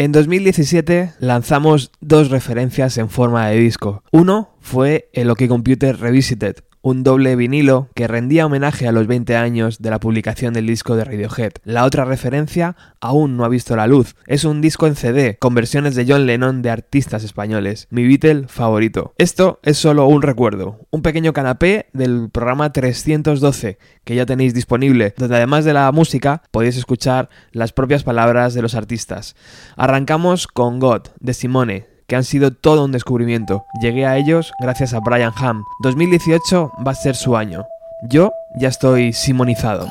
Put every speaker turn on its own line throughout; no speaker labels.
En 2017 lanzamos dos referencias en forma de disco. Uno fue el OK Computer Revisited, un doble vinilo que rendía homenaje a los 20 años de la publicación del disco de Radiohead. La otra referencia aún no ha visto la luz. Es un disco en CD con versiones de John Lennon de artistas españoles, mi Beatle favorito. Esto es solo un recuerdo, un pequeño canapé del programa 312 que ya tenéis disponible, donde además de la música podéis escuchar las propias palabras de los artistas. Arrancamos con God de Simone que han sido todo un descubrimiento. Llegué a ellos gracias a Brian Ham. 2018 va a ser su año. Yo ya estoy simonizado.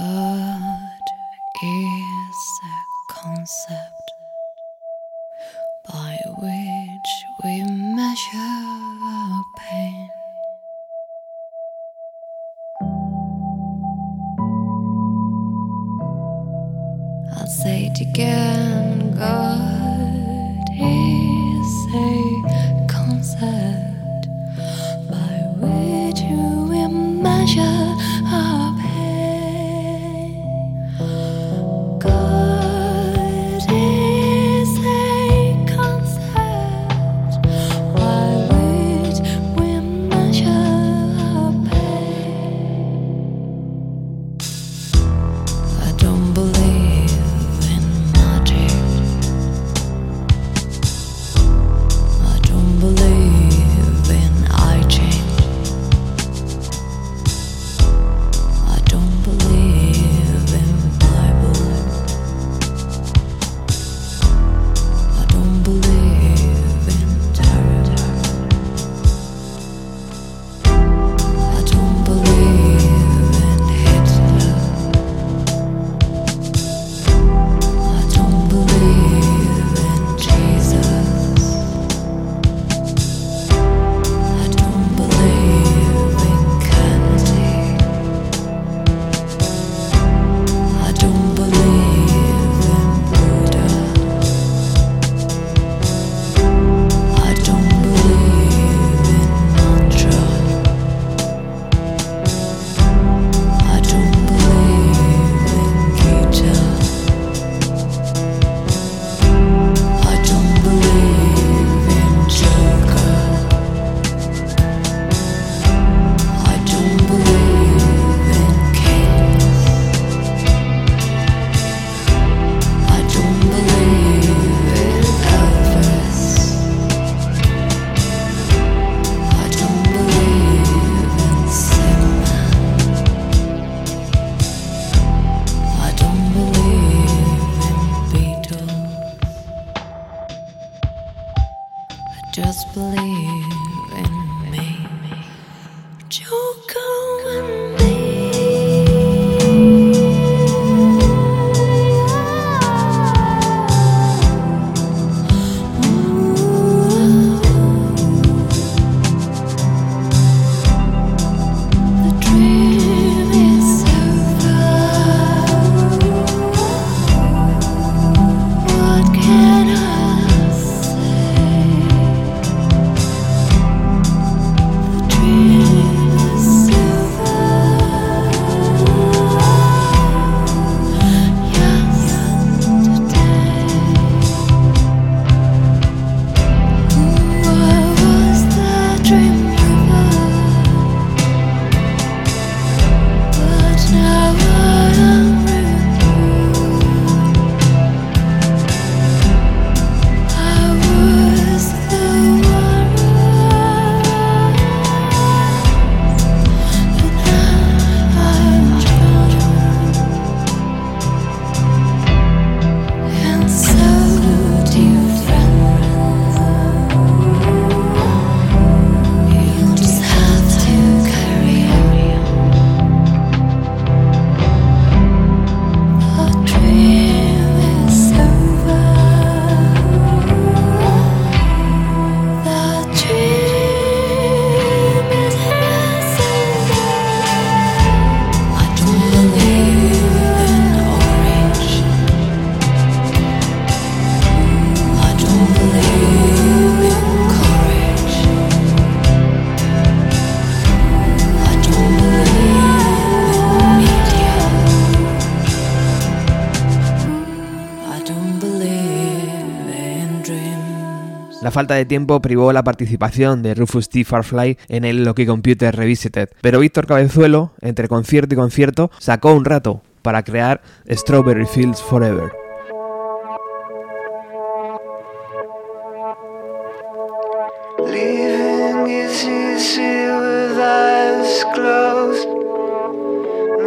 Falta de tiempo privó la participación de Rufus T. Farfly en el Loki Computer Revisited, pero Víctor Cabezuelo, entre concierto y concierto, sacó un rato para crear Strawberry Fields Forever.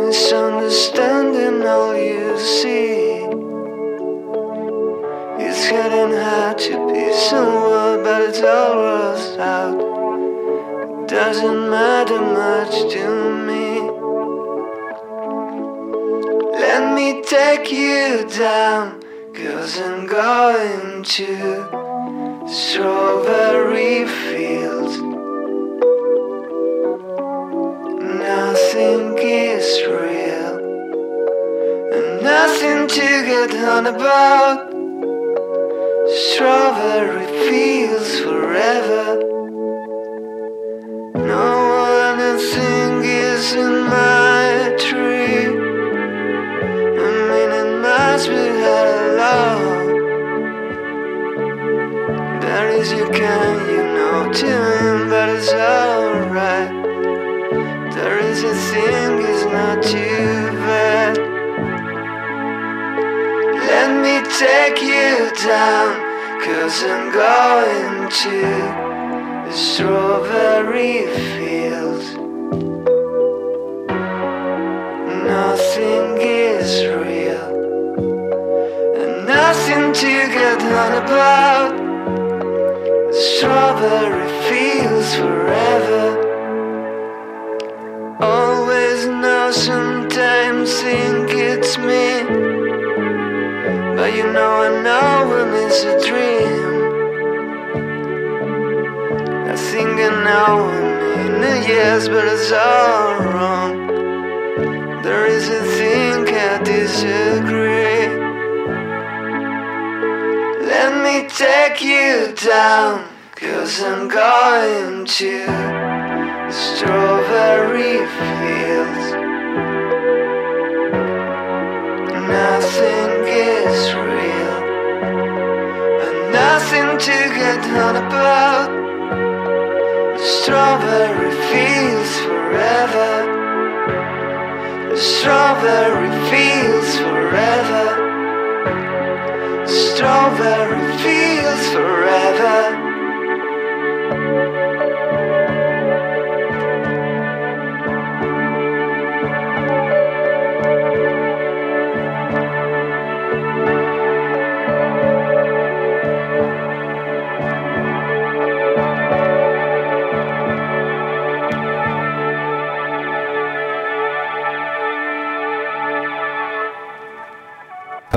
misunderstanding you see. Getting hard to be someone, but it's all rust out. Doesn't matter much to me. Let me take you down, cause I'm going to strawberry fields. nothing is real and nothing to get on about. Strawberry fields forever. No one is in my tree. I mean, it must be hello. There is you can, you know, him, but it's alright. There is a thing is not too take you down, cause I'm going to the strawberry fields. Nothing is real, and nothing to get on about. The strawberry fields forever always know sometimes think it's me know I know it's a dream. I think I know in a yes but it's all wrong. There is a thing I disagree. Let me take you down Cause I'm going to strawberry fields. Nothing is real, and nothing to get on about. The strawberry fields forever. The strawberry fields forever. The strawberry fields forever.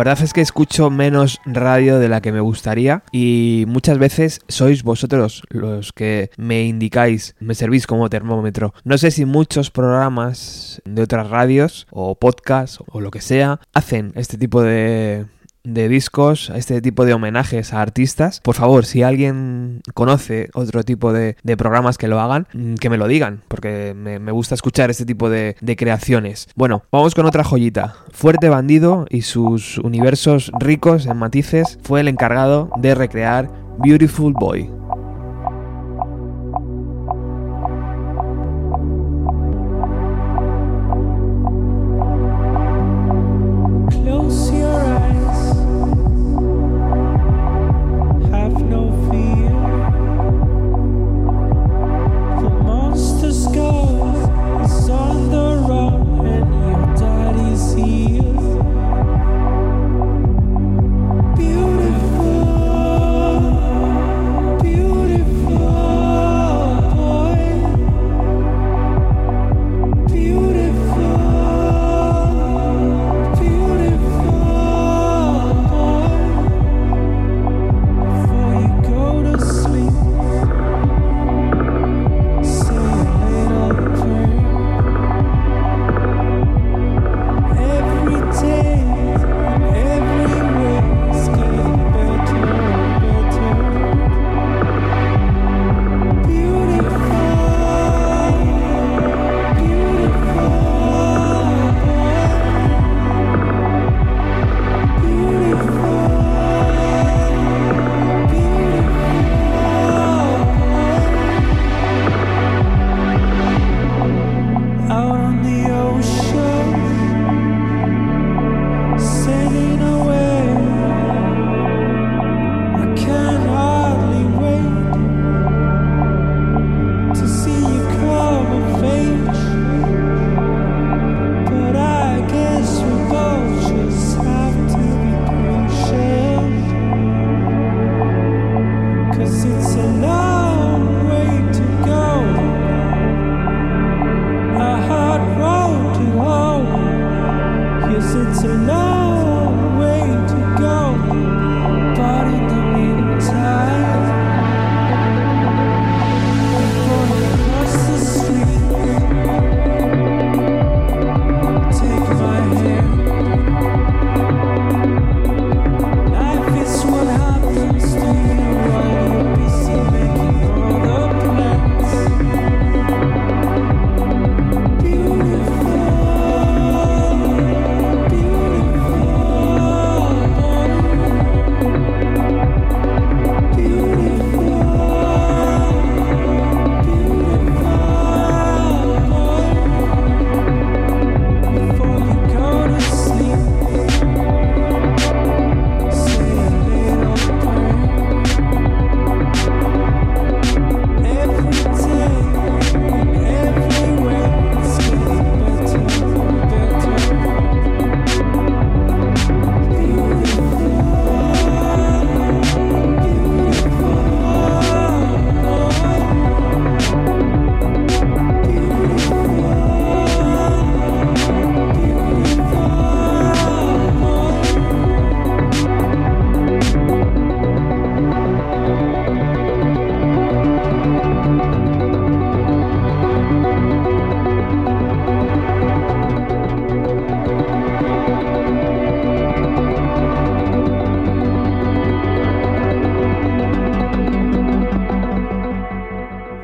Verdad es que escucho menos radio de la que me gustaría y muchas veces sois vosotros los que me indicáis, me servís como termómetro. No sé si muchos programas de otras radios o podcasts o lo que sea hacen este tipo de de discos, este tipo de homenajes a artistas. Por favor, si alguien conoce otro tipo de, programas que lo hagan, mm, que me lo digan, porque me, gusta escuchar este tipo de, creaciones. Bueno, vamos con otra joyita. Fuerte Bandido y sus universos ricos en matices fue el encargado de recrear Beautiful Boy.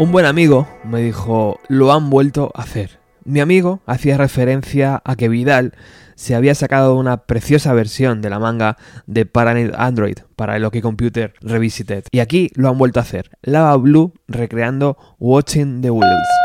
Un buen amigo me dijo, lo han vuelto a hacer. Mi amigo hacía referencia a que Vidal se había sacado una preciosa versión de la manga de Paranoid Android para el OK Computer Revisited. Y aquí lo han vuelto a hacer. Lava Blue recreando Watching the Wheels.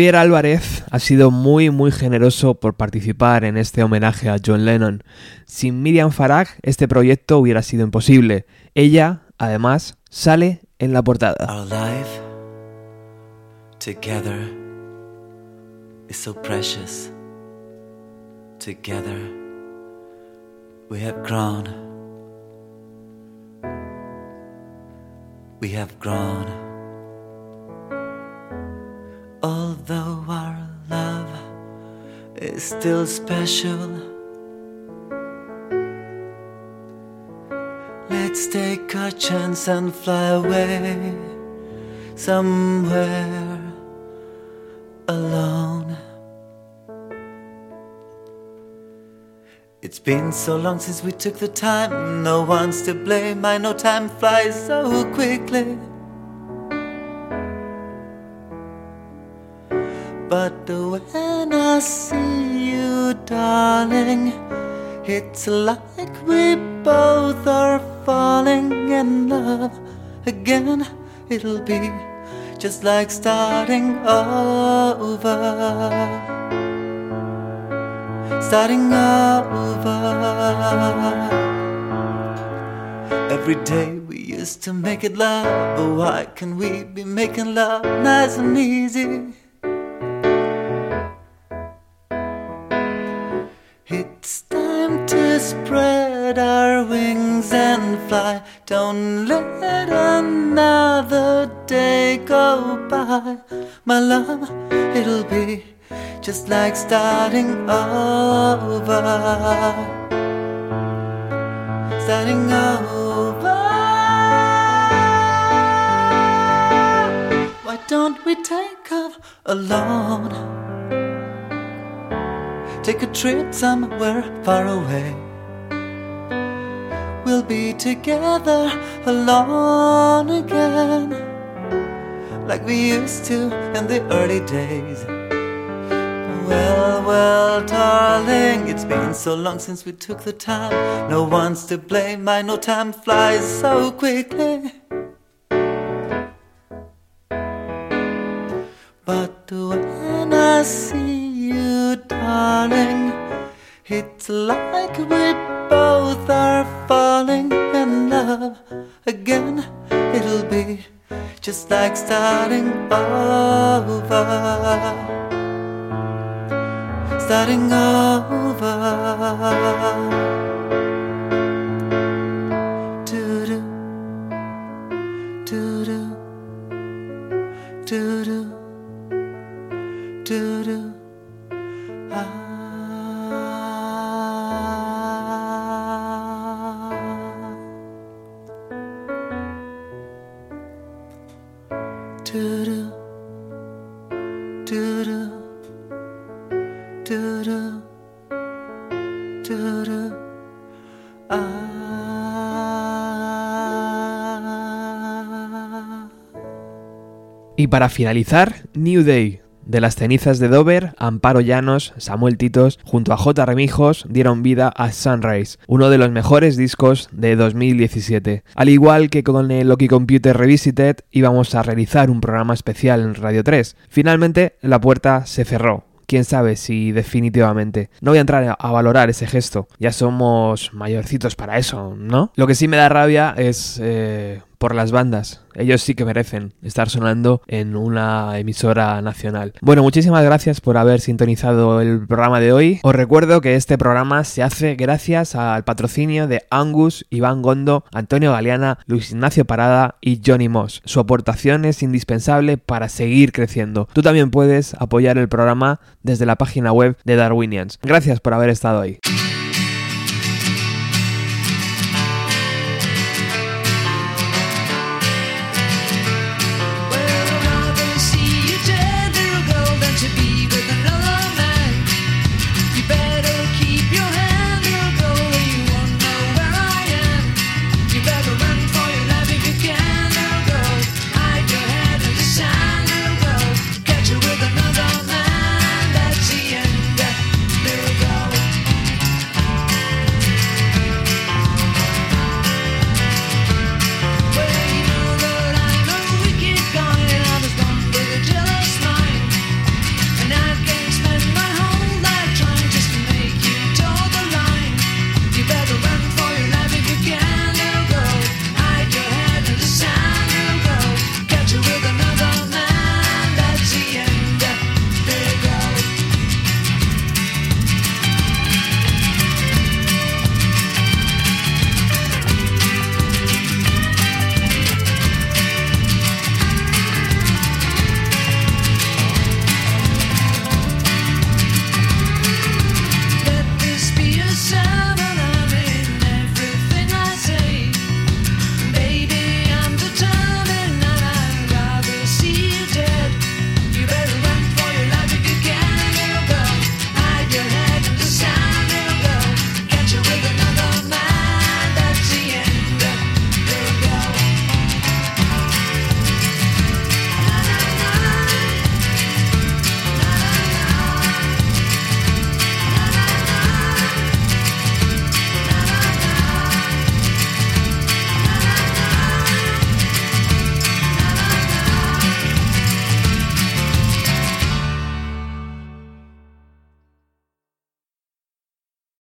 Javier Álvarez ha sido muy muy generoso por participar en este homenaje a John Lennon. Sin Miriam Farag este proyecto hubiera sido imposible. Ella, además, sale en la portada.
Our life together is so precious. Together we have grown. We have grown. Although our love is still special. Let's take our chance and fly away somewhere alone. It's been so long since we took the time, no one's to blame. I know time flies so quickly. But when I see you, darling, it's like we both are falling in love again. It'll be just like starting over. Starting over. Every day we used to make it love, but why can we be making love nice and easy? Wings and fly. Don't let another day go by. My love, it'll be just like starting over. Starting over. Why don't we take off alone? Take a trip somewhere far away. We'll be together alone again, like we used to in the early days. Well, well, darling, it's been so long since we took the time. No one's to blame. I know time flies so quickly. But when I see you, darling, it's like starting over. Starting over.
Y para finalizar, New Day. De las cenizas de Dover, Amparo Llanos, Samuel Titos, junto a J. Remijos, dieron vida a Sunrise, uno de los mejores discos de 2017. Al igual que con el Loki Computer Revisited, íbamos a realizar un programa especial en Radio 3. Finalmente, la puerta se cerró, quién sabe si definitivamente. No voy a entrar a valorar ese gesto, ya somos mayorcitos para eso, ¿no? Lo que sí me da rabia es eh, por las bandas. Ellos sí que merecen estar sonando en una emisora nacional. Bueno, muchísimas gracias por haber sintonizado el programa de hoy. Os recuerdo que este programa se hace gracias al patrocinio de Angus, Iván Gondo, Antonio Galeana, Luis Ignacio Parada y Johnny Moss. Su aportación es indispensable para seguir creciendo. Tú también puedes apoyar el programa desde la página web de Darwinians. Gracias por haber estado ahí.